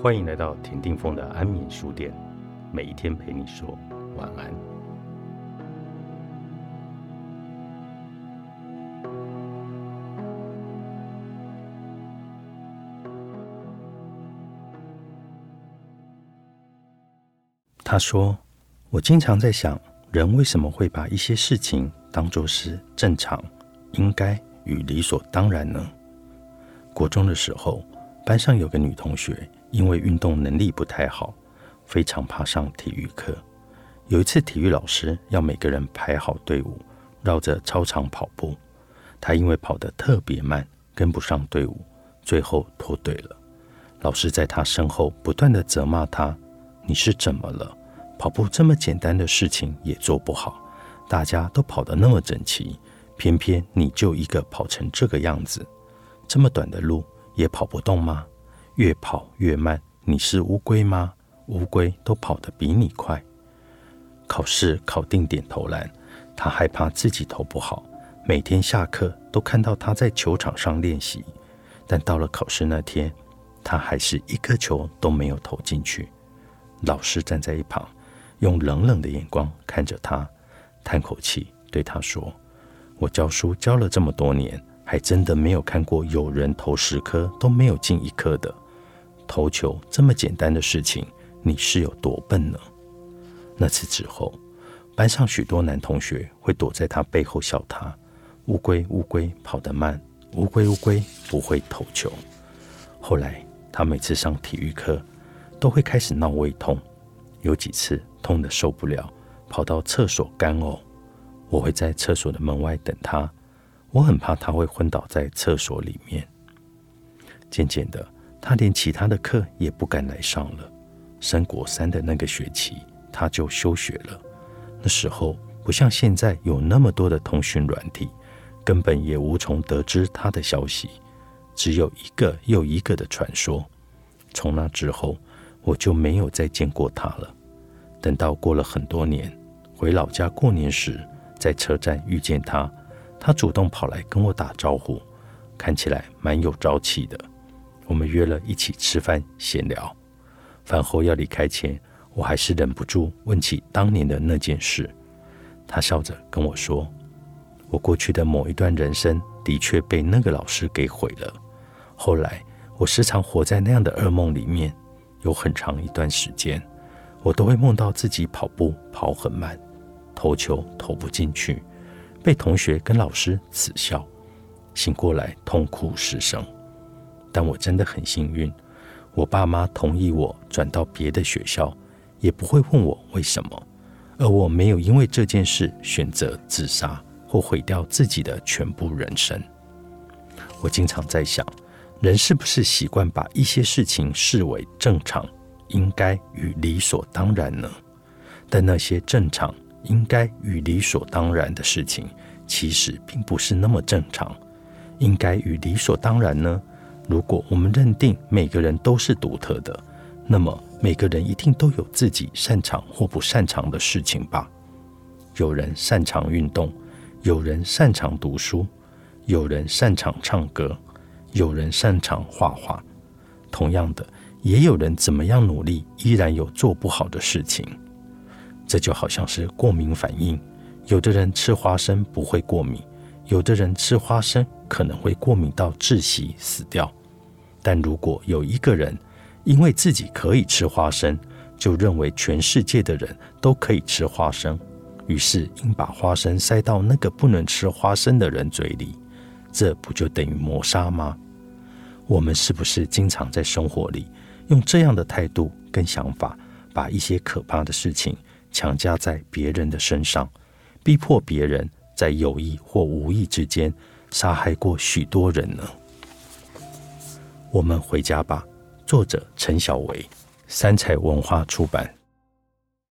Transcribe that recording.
欢迎来到田定峰的安眠书店，每一天陪你说晚安。他说：“我经常在想，人为什么会把一些事情当作是正常、应该与理所当然呢？”国中的时候，班上有个女同学，因为运动能力不太好，非常怕上体育课。有一次，体育老师要每个人排好队伍，绕着操场跑步。他因为跑得特别慢，跟不上队伍，最后脱队了。老师在他身后不断的责骂他：“你是怎么了？跑步这么简单的事情也做不好，大家都跑得那么整齐，偏偏你就一个跑成这个样子。”这么短的路也跑不动吗？越跑越慢。你是乌龟吗？乌龟都跑得比你快。考试考定点投篮，他害怕自己投不好。每天下课都看到他在球场上练习，但到了考试那天，他还是一颗球都没有投进去。老师站在一旁，用冷冷的眼光看着他，叹口气对他说：“我教书教了这么多年。”还真的没有看过有人投十颗都没有进一颗的。投球这么简单的事情，你是有多笨呢？那次之后，班上许多男同学会躲在他背后笑他：“乌龟，乌龟跑得慢，乌龟，乌龟不会投球。”后来，他每次上体育课都会开始闹胃痛，有几次痛得受不了，跑到厕所干呕。我会在厕所的门外等他。我很怕他会昏倒在厕所里面。渐渐的，他连其他的课也不敢来上了。升国三的那个学期，他就休学了。那时候不像现在有那么多的通讯软体，根本也无从得知他的消息，只有一个又一个的传说。从那之后，我就没有再见过他了。等到过了很多年，回老家过年时，在车站遇见他。他主动跑来跟我打招呼，看起来蛮有朝气的。我们约了一起吃饭闲聊。饭后要离开前，我还是忍不住问起当年的那件事。他笑着跟我说：“我过去的某一段人生的确被那个老师给毁了。后来我时常活在那样的噩梦里面，有很长一段时间，我都会梦到自己跑步跑很慢，投球投不进去。”被同学跟老师耻笑，醒过来痛哭失声。但我真的很幸运，我爸妈同意我转到别的学校，也不会问我为什么。而我没有因为这件事选择自杀或毁掉自己的全部人生。我经常在想，人是不是习惯把一些事情视为正常、应该与理所当然呢？但那些正常。应该与理所当然的事情，其实并不是那么正常。应该与理所当然呢？如果我们认定每个人都是独特的，那么每个人一定都有自己擅长或不擅长的事情吧？有人擅长运动，有人擅长读书，有人擅长唱歌，有人擅长画画。同样的，也有人怎么样努力，依然有做不好的事情。这就好像是过敏反应，有的人吃花生不会过敏，有的人吃花生可能会过敏到窒息死掉。但如果有一个人因为自己可以吃花生，就认为全世界的人都可以吃花生，于是硬把花生塞到那个不能吃花生的人嘴里，这不就等于谋杀吗？我们是不是经常在生活里用这样的态度跟想法，把一些可怕的事情？强加在别人的身上，逼迫别人在有意或无意之间杀害过许多人呢。我们回家吧。作者：陈小维，三彩文化出版。